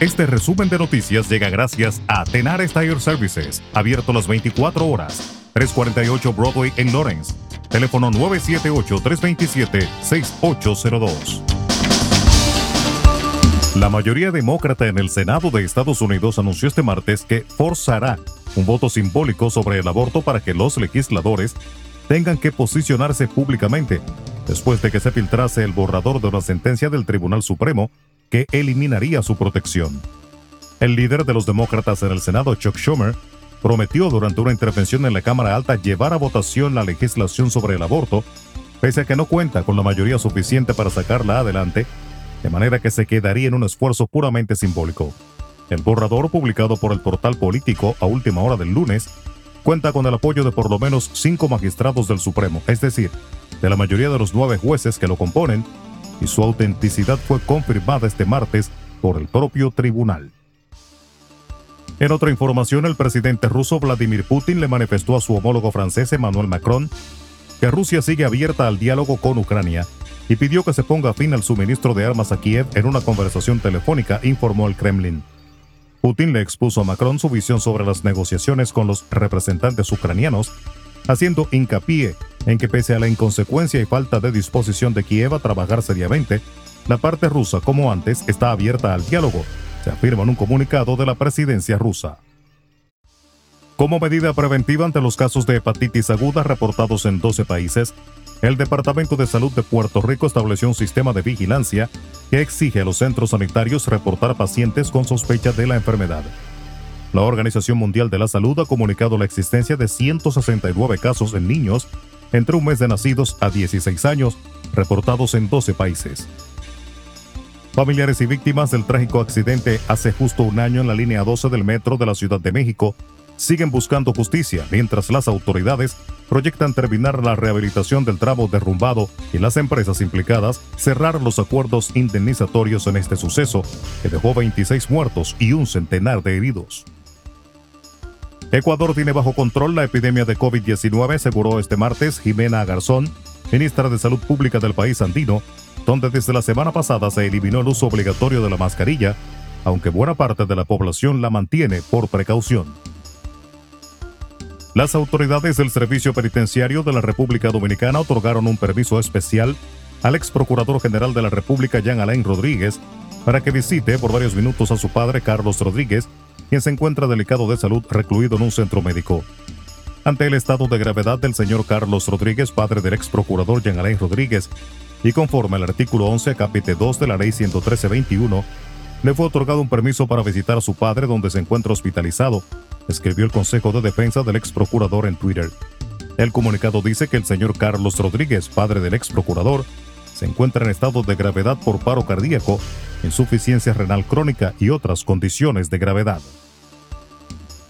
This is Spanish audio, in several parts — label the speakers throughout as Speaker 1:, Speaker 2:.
Speaker 1: Este resumen de noticias llega gracias a Tenar Tire Services, abierto las 24 horas, 348 Broadway en Lawrence. Teléfono 978-327-6802. La mayoría demócrata en el Senado de Estados Unidos anunció este martes que forzará un voto simbólico sobre el aborto para que los legisladores tengan que posicionarse públicamente, después de que se filtrase el borrador de una sentencia del Tribunal Supremo que eliminaría su protección. El líder de los demócratas en el Senado, Chuck Schumer, prometió durante una intervención en la Cámara Alta llevar a votación la legislación sobre el aborto, pese a que no cuenta con la mayoría suficiente para sacarla adelante, de manera que se quedaría en un esfuerzo puramente simbólico. El borrador, publicado por el portal político a última hora del lunes, cuenta con el apoyo de por lo menos cinco magistrados del Supremo, es decir, de la mayoría de los nueve jueces que lo componen, y su autenticidad fue confirmada este martes por el propio tribunal. En otra información, el presidente ruso Vladimir Putin le manifestó a su homólogo francés Emmanuel Macron que Rusia sigue abierta al diálogo con Ucrania y pidió que se ponga fin al suministro de armas a Kiev en una conversación telefónica, informó el Kremlin. Putin le expuso a Macron su visión sobre las negociaciones con los representantes ucranianos, haciendo hincapié en que pese a la inconsecuencia y falta de disposición de Kiev a trabajar seriamente, la parte rusa, como antes, está abierta al diálogo, se afirma en un comunicado de la presidencia rusa. Como medida preventiva ante los casos de hepatitis aguda reportados en 12 países, el Departamento de Salud de Puerto Rico estableció un sistema de vigilancia que exige a los centros sanitarios reportar pacientes con sospecha de la enfermedad. La Organización Mundial de la Salud ha comunicado la existencia de 169 casos en niños entre un mes de nacidos a 16 años, reportados en 12 países. Familiares y víctimas del trágico accidente hace justo un año en la línea 12 del metro de la Ciudad de México siguen buscando justicia, mientras las autoridades proyectan terminar la rehabilitación del tramo derrumbado y las empresas implicadas cerrar los acuerdos indemnizatorios en este suceso, que dejó 26 muertos y un centenar de heridos. Ecuador tiene bajo control la epidemia de COVID-19, aseguró este martes Jimena Garzón, ministra de Salud Pública del país andino, donde desde la semana pasada se eliminó el uso obligatorio de la mascarilla, aunque buena parte de la población la mantiene por precaución. Las autoridades del Servicio Penitenciario de la República Dominicana otorgaron un permiso especial al ex procurador general de la República, Jean Alain Rodríguez, para que visite por varios minutos a su padre, Carlos Rodríguez, quien se encuentra delicado de salud recluido en un centro médico. Ante el estado de gravedad del señor Carlos Rodríguez, padre del ex procurador Jean Alain Rodríguez, y conforme al artículo 11, capítulo 2 de la ley 113-21, le fue otorgado un permiso para visitar a su padre donde se encuentra hospitalizado escribió el Consejo de Defensa del ex procurador en Twitter. El comunicado dice que el señor Carlos Rodríguez, padre del ex procurador, se encuentra en estado de gravedad por paro cardíaco, insuficiencia renal crónica y otras condiciones de gravedad.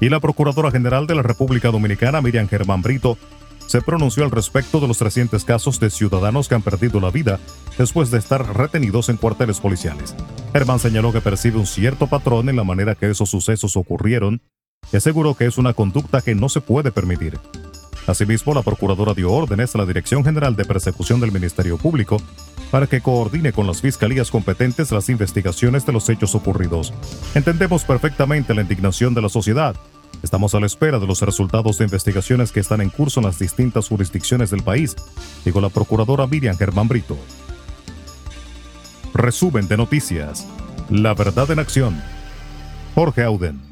Speaker 1: Y la Procuradora General de la República Dominicana, Miriam Germán Brito, se pronunció al respecto de los recientes casos de ciudadanos que han perdido la vida después de estar retenidos en cuarteles policiales. Germán señaló que percibe un cierto patrón en la manera que esos sucesos ocurrieron y aseguró que es una conducta que no se puede permitir. Asimismo, la Procuradora dio órdenes a la Dirección General de Persecución del Ministerio Público para que coordine con las fiscalías competentes las investigaciones de los hechos ocurridos. Entendemos perfectamente la indignación de la sociedad. Estamos a la espera de los resultados de investigaciones que están en curso en las distintas jurisdicciones del país, dijo la Procuradora Miriam Germán Brito. Resumen de noticias. La verdad en acción. Jorge Auden.